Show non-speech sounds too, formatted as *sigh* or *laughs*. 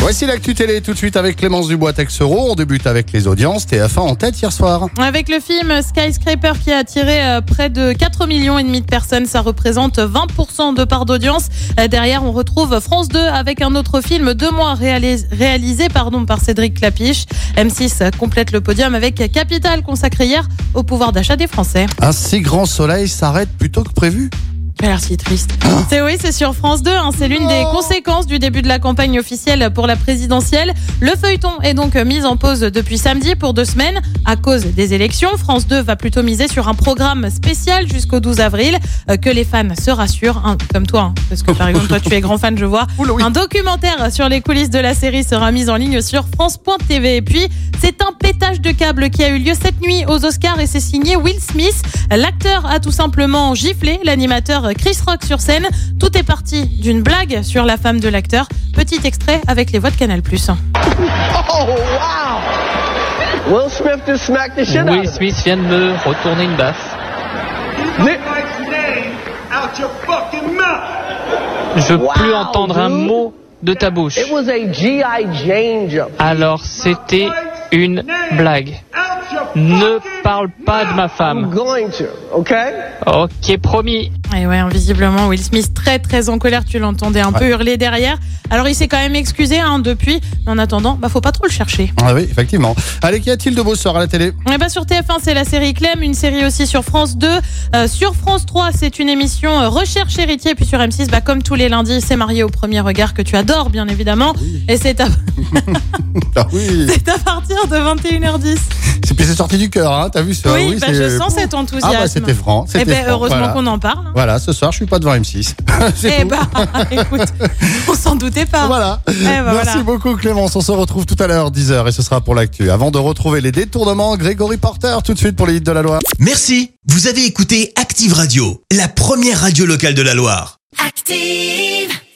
Voici l'actu télé tout de suite avec Clémence Dubois Texero. On débute avec les audiences. TF1 en tête hier soir. Avec le film Skyscraper qui a attiré euh, près de 4 millions et demi de personnes, ça représente 20% de part d'audience. Euh, Derrière, on retrouve France 2 avec un autre film deux mois réalis- réalisé pardon, par Cédric Clapiche. M6 complète le podium avec Capital consacré hier au pouvoir d'achat des Français. Un si grand soleil s'arrête plus tôt que prévu. L'air si triste. C'est oui, c'est sur France 2. hein. C'est l'une des conséquences du début de la campagne officielle pour la présidentielle. Le feuilleton est donc mis en pause depuis samedi pour deux semaines à cause des élections. France 2 va plutôt miser sur un programme spécial jusqu'au 12 avril. Euh, que les fans se rassurent, hein, comme toi, hein, parce que par exemple toi tu es grand fan, je vois. *laughs* Oula, oui. Un documentaire sur les coulisses de la série sera mis en ligne sur France.tv. Et puis c'est un pétage de câble qui a eu lieu cette nuit aux Oscars et c'est signé Will Smith. L'acteur a tout simplement giflé l'animateur Chris Rock sur scène. Tout est parti d'une blague sur la femme de l'acteur. Petit extrait avec les voix de Canal+. Oh, wow! Will Smith just smacked the shit out Will of him. Smith vient de me retourner une baffe. Je peux Wow, plus entendre un mot de ta bouche. It was a G.I. Jane jump. Alors c'était une blague. Ne parle pas de ma I'm femme. going to, okay? Ok, promis. Et ouais, visiblement, Will Smith très très en colère. Tu l'entendais un peu hurler derrière. Alors il s'est quand même excusé hein, depuis. Mais en attendant, bah faut pas trop le chercher. Ah oui, effectivement. Allez, qu'y a-t-il de beau ce soir à la télé? Et bah sur TF1, c'est la série Clem, une série aussi sur France 2. Euh, sur France 3, c'est une émission euh, Recherche héritier. Puis sur M6, bah, comme tous les lundis, c'est marié au premier regard que tu adores, bien évidemment. Et c'est à, *laughs* Ah oui. *laughs* c'est à partir de 21h10. C'est puis c'est sorti du cœur, hein. T'as vu ça Oui, bah, je sens cet enthousiasme. Ah bah c'était franc. Eh ben, franc, heureusement voilà. qu'on en parle. hein. Voilà, ce soir, je suis pas devant M6. *laughs* C'est Eh bah, *laughs* écoute, on s'en doutait pas. Voilà. Eh ben, Merci voilà. beaucoup Clémence. On se retrouve tout à l'heure 10h et ce sera pour l'actu. Avant de retrouver les détournements, Grégory Porter tout de suite pour les hits de la Loire. Merci, vous avez écouté Active Radio, la première radio locale de la Loire. Active.